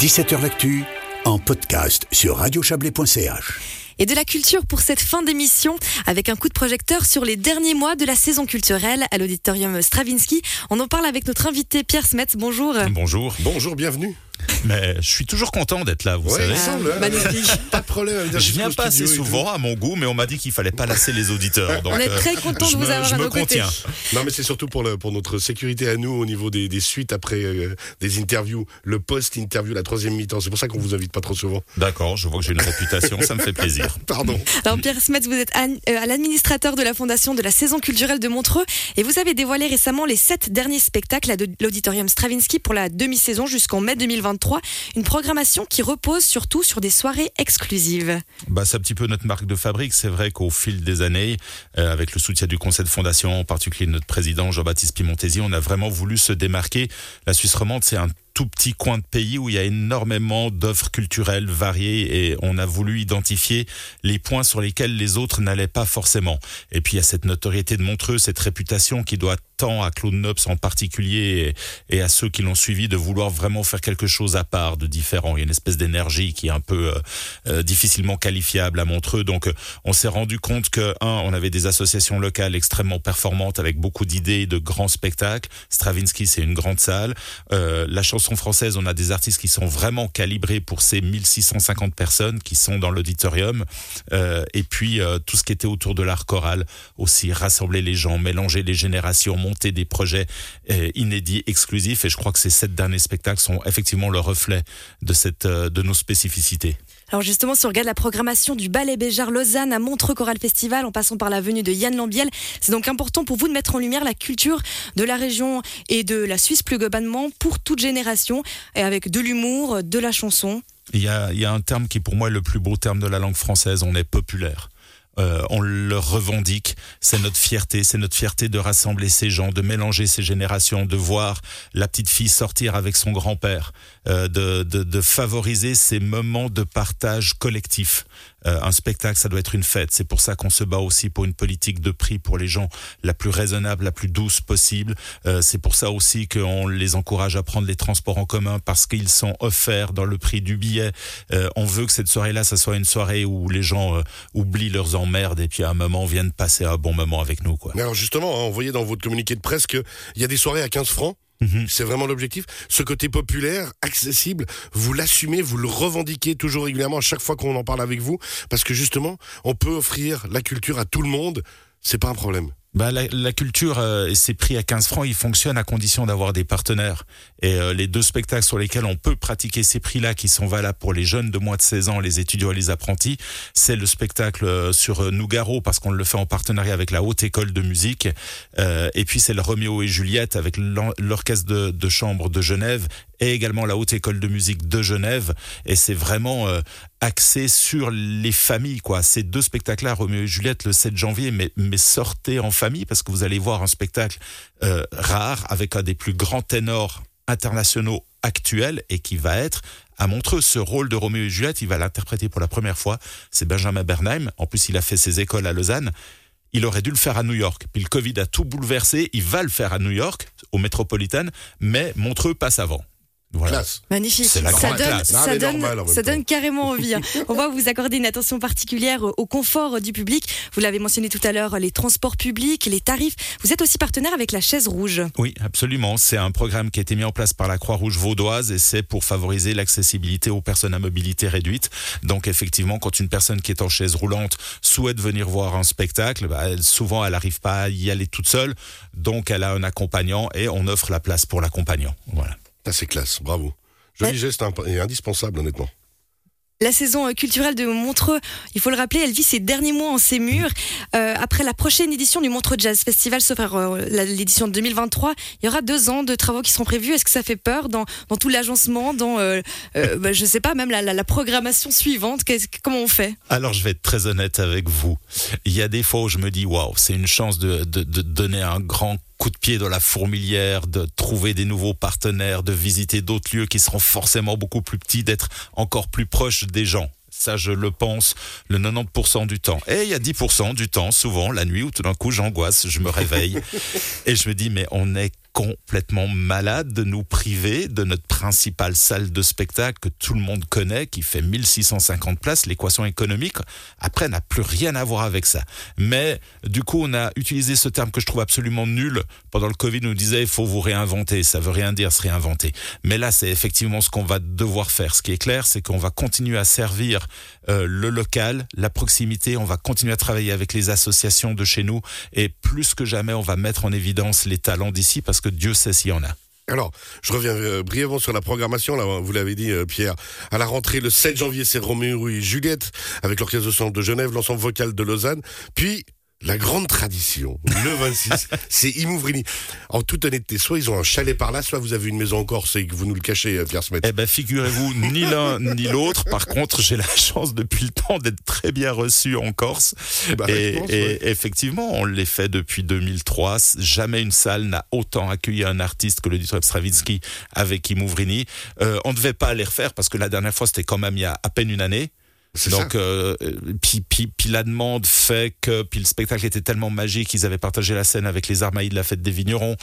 17h L'actu en podcast sur radiochablais.ch. Et de la culture pour cette fin d'émission avec un coup de projecteur sur les derniers mois de la saison culturelle à l'auditorium Stravinsky. On en parle avec notre invité Pierre Smets. Bonjour. Bonjour. Bonjour, bienvenue. Mais je suis toujours content d'être là, vous Ouais, savez. semble, hein. magnifique. Pas de problème. Je viens pas assez souvent à mon goût, mais on m'a dit qu'il fallait pas lasser les auditeurs. Donc, On est euh, très content de vous me- avoir je à me nos contiens. Non, mais c'est surtout pour, le, pour notre sécurité à nous au niveau des, des suites après euh, des interviews, le post-interview, la troisième mi-temps. C'est pour ça qu'on vous invite pas trop souvent. D'accord, je vois que j'ai une réputation, ça me fait plaisir. Pardon. Alors Pierre Smets, vous êtes an- euh, à l'administrateur de la fondation de la saison culturelle de Montreux et vous avez dévoilé récemment les sept derniers spectacles à de- l'auditorium Stravinsky pour la demi-saison jusqu'en mai 2023. Une programmation qui repose surtout sur des soirées exclusives. Bah, c'est un petit peu notre marque de fabrique. C'est vrai qu'au fil des années, euh, avec le soutien du conseil de fondation, en particulier notre président Jean-Baptiste Pimontesi, on a vraiment voulu se démarquer. La Suisse romande, c'est un tout petit coin de pays où il y a énormément d'offres culturelles variées et on a voulu identifier les points sur lesquels les autres n'allaient pas forcément. Et puis il y a cette notoriété de Montreux, cette réputation qui doit à Claude Nobs en particulier et, et à ceux qui l'ont suivi de vouloir vraiment faire quelque chose à part, de différent. Il y a une espèce d'énergie qui est un peu euh, euh, difficilement qualifiable à Montreux. Donc euh, on s'est rendu compte que, un, on avait des associations locales extrêmement performantes avec beaucoup d'idées, de grands spectacles. Stravinsky, c'est une grande salle. Euh, la chanson française, on a des artistes qui sont vraiment calibrés pour ces 1650 personnes qui sont dans l'auditorium. Euh, et puis euh, tout ce qui était autour de l'art choral aussi, rassembler les gens, mélanger les générations, monter des projets euh, inédits, exclusifs. Et je crois que ces sept derniers spectacles sont effectivement le reflet de cette, euh, de nos spécificités. Alors justement, si on regarde la programmation du Ballet Béjar Lausanne à Montreux Choral Festival, en passant par la venue de Yann Lambiel, c'est donc important pour vous de mettre en lumière la culture de la région et de la Suisse plus globalement pour toute génération, et avec de l'humour, de la chanson. Il y, a, il y a un terme qui pour moi est le plus beau terme de la langue française, on est populaire. Euh, on le revendique, c'est notre fierté, c'est notre fierté de rassembler ces gens, de mélanger ces générations, de voir la petite fille sortir avec son grand-père, euh, de, de, de favoriser ces moments de partage collectif. Euh, un spectacle, ça doit être une fête. C'est pour ça qu'on se bat aussi pour une politique de prix pour les gens la plus raisonnable, la plus douce possible. Euh, c'est pour ça aussi qu'on les encourage à prendre les transports en commun parce qu'ils sont offerts dans le prix du billet. Euh, on veut que cette soirée-là, ça soit une soirée où les gens oublient leurs emmerdes et puis à un moment viennent passer un bon moment avec nous. Quoi. Alors justement, hein, on voyait dans votre communiqué de presse qu'il y a des soirées à 15 francs. Mhm. C'est vraiment l'objectif. Ce côté populaire, accessible, vous l'assumez, vous le revendiquez toujours régulièrement à chaque fois qu'on en parle avec vous, parce que justement, on peut offrir la culture à tout le monde. C'est pas un problème. Bah, la, culture euh, ses prix à 15 francs, ils fonctionnent à condition d'avoir des partenaires. Et euh, les deux spectacles sur lesquels on peut pratiquer ces prix-là, qui sont valables pour les jeunes de moins de 16 ans, les étudiants et les apprentis, c'est le spectacle euh, sur euh, Nougaro, parce qu'on le fait en partenariat avec la Haute École de Musique. Euh, et puis c'est le Roméo et Juliette avec l'or- l'Orchestre de, de Chambre de Genève et également la Haute École de Musique de Genève. Et c'est vraiment axé sur les familles, quoi. Ces deux spectacles-là, Roméo et Juliette, le 7 janvier, mais, sortez en famille parce que vous allez voir un spectacle euh, rare avec un des plus grands ténors internationaux actuels et qui va être à Montreux. Ce rôle de Roméo et Juliette, il va l'interpréter pour la première fois. C'est Benjamin Bernheim. En plus, il a fait ses écoles à Lausanne. Il aurait dû le faire à New York. Puis le Covid a tout bouleversé. Il va le faire à New York, au Metropolitan, mais Montreux passe avant. Voilà. Classe. Magnifique. C'est la ça grande donne, classe. Ah, ça donne, normal, ça donne carrément envie. hein. On va vous accorder une attention particulière au confort du public. Vous l'avez mentionné tout à l'heure, les transports publics, les tarifs. Vous êtes aussi partenaire avec la chaise rouge. Oui, absolument. C'est un programme qui a été mis en place par la Croix-Rouge vaudoise et c'est pour favoriser l'accessibilité aux personnes à mobilité réduite. Donc effectivement, quand une personne qui est en chaise roulante souhaite venir voir un spectacle, bah, elle- souvent elle n'arrive pas à y aller toute seule. Donc elle a un accompagnant et on offre la place pour l'accompagnant. Voilà. Ça, c'est classe. Bravo. Joli Ouais. geste imp- et indispensable, honnêtement. La saison euh, culturelle de Montreux, il faut le rappeler, elle vit ses derniers mois en ses murs. Euh, après la prochaine édition du Montreux Jazz Festival, sauf euh, l'édition de 2023, il y aura deux ans de travaux qui seront prévus. Est-ce que ça fait peur dans, dans tout l'agencement, dans, euh, euh, bah, je sais pas, même la, la- la programmation suivante Qu'est-ce- Comment on fait? Alors je vais être très honnête avec vous. Il y a des fois où je me dis waouh, c'est une chance de, de, de donner un grand coup de pied dans la fourmilière, de trouver des nouveaux partenaires, de visiter d'autres lieux qui seront forcément beaucoup plus petits, d'être encore plus proche des gens. Ça, je le pense le 90% du temps. Et il y a 10% du temps, souvent, la nuit, où tout d'un coup, j'angoisse, je me réveille et je me dis, mais on est complètement malade de nous priver de notre principale salle de spectacle que tout le monde connaît, qui fait 1650 places. L'équation économique, après, n'a plus rien à voir avec ça. Mais du coup, on a utilisé ce terme que je trouve absolument nul. Pendant le Covid, on nous disait, il faut vous réinventer. Ça veut rien dire se réinventer. Mais là, c'est effectivement ce qu'on va devoir faire. Ce qui est clair, c'est qu'on va continuer à servir euh, le local, la proximité. On va continuer à travailler avec les associations de chez nous. Et plus que jamais, on va mettre en évidence les talents d'ici parce que Dieu sait s'il y en a. Alors, je reviens euh, brièvement sur la programmation. Vous l'avez dit, euh, Pierre. À la rentrée, le 7 janvier, c'est Roméo et Juliette avec l'Orchestre de de Genève, l'ensemble vocal de Lausanne. Puis, la grande tradition, le 26, c'est Imouvrini. En toute honnêteté, soit ils ont un chalet par là, soit vous avez une maison en Corse et que vous nous le cachez, euh, Pierre Smet. Eh ben, figurez-vous, ni l'un ni l'autre. Par contre, j'ai la chance depuis le temps d'être très bien reçu en Corse. Bah, et, je pense, et ouais. effectivement, on l'est fait depuis 2003. Jamais une salle n'a autant accueilli un artiste que le Dietrich Stravinsky avec Imouvrini. Euh, on ne devait pas les refaire parce que la dernière fois, c'était quand même il y a à peine une année. Donc, euh, puis, puis, puis la demande fait que puis le spectacle était tellement magique qu'ils avaient partagé la scène avec les Armailles de la fête des vignerons.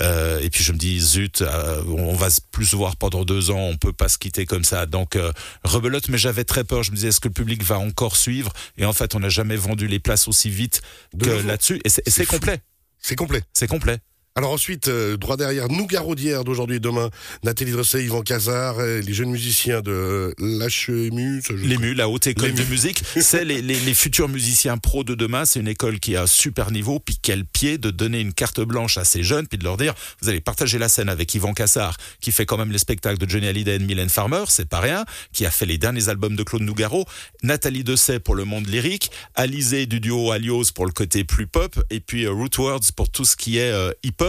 Euh, et puis je me dis zut, euh, on va plus se voir pendant deux ans, on peut pas se quitter comme ça. Donc rebelote, mais j'avais très peur. Je me disais est-ce que le public va encore suivre? Et en fait, on n'a jamais vendu les places aussi vite que là-dessus. Et c'est complet, C'est complet. c'est complet. Alors ensuite, euh, droit derrière, Nougaro d'hier, d'aujourd'hui et demain, Nathalie Dressé, Yvan Cazard, euh, les jeunes musiciens de l'HEMU. L'EMU, la haute école de musique, c'est les, les, les futurs musiciens pros de demain. C'est une école qui a un super niveau. Puis quel pied de donner une carte blanche à ces jeunes, puis de leur dire, vous allez partager la scène avec Yvan Cassard, qui fait quand même les spectacles de Johnny Hallyday et de Mylène Farmer, c'est pas rien, qui a fait les derniers albums de Claude Nougaro, Nathalie Dessay pour le monde lyrique, Alizé du duo Alios pour le côté plus pop, et puis euh, Rootwords pour tout ce qui est euh, hip-hop.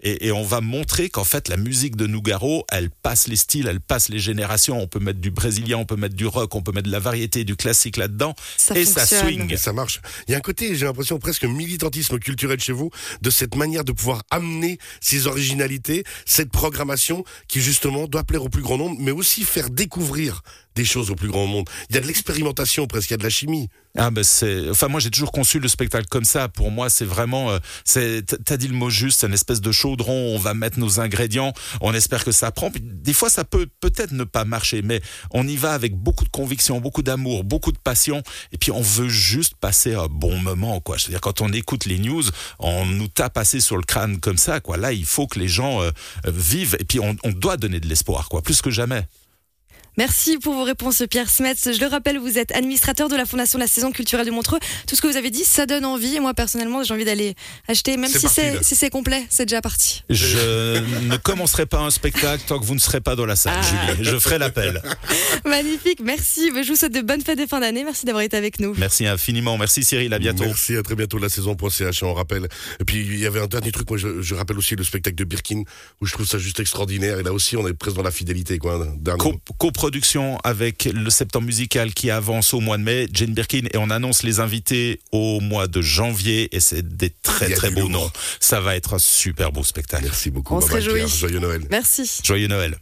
Et, et on va montrer qu'en fait, la musique de Nougaro, elle passe les styles, elle passe les générations. On peut mettre du brésilien, on peut mettre du rock, on peut mettre de la variété, du classique là-dedans. Ça et ça fonctionne. swing. Et ça marche. Il y a un côté, j'ai l'impression, presque militantisme culturel chez vous, de cette manière de pouvoir amener ces originalités, cette programmation qui justement doit plaire au plus grand nombre, mais aussi faire découvrir des choses au plus grand nombre. Il y a de l'expérimentation presque, il y a de la chimie. Ah ben c'est, enfin moi j'ai toujours conçu le spectacle comme ça. Pour moi c'est vraiment, euh, c'est, t'as dit le mot juste, c'est une espèce de chaudron. On va mettre nos ingrédients, on espère que ça prend. Des fois ça peut peut-être ne pas marcher, mais on y va avec beaucoup de conviction, beaucoup d'amour, beaucoup de passion. Et puis on veut juste passer un bon moment, quoi. C'est-à-dire quand on écoute les news, on nous tape assez sur le crâne comme ça, quoi. Là il faut que les gens euh, vivent. Et puis on, on doit donner de l'espoir, quoi, plus que jamais. Merci pour vos réponses, Pierre Smets. Je le rappelle, vous êtes administrateur de la Fondation de la Saison culturelle de Montreux. Tout ce que vous avez dit, ça donne envie. Et moi, personnellement, j'ai envie d'aller acheter, même si c'est si complet, c'est déjà parti. Je ne commencerai pas un spectacle tant que vous ne serez pas dans la salle, Ah. Julie. Je ferai l'appel. Magnifique, merci. Je vous souhaite de bonnes fêtes de fin d'année. Merci d'avoir été avec nous. Merci infiniment. Merci Cyril, à bientôt. Merci, à très bientôt la saison.ch, on rappelle. Et puis il y avait un dernier truc, moi je, je rappelle aussi le spectacle de Birkin, où je trouve ça juste extraordinaire. Et là aussi, on est presque dans la fidélité, quoi. dernier Co- mot. coproduction avec le septembre musical qui avance au mois de mai, Jane Birkin, et on annonce les invités au mois de janvier, et c'est des très très beaux noms. Ça va être un super beau spectacle. Merci beaucoup. On se réjouit. Joyeux Noël. Merci. Joyeux Noël.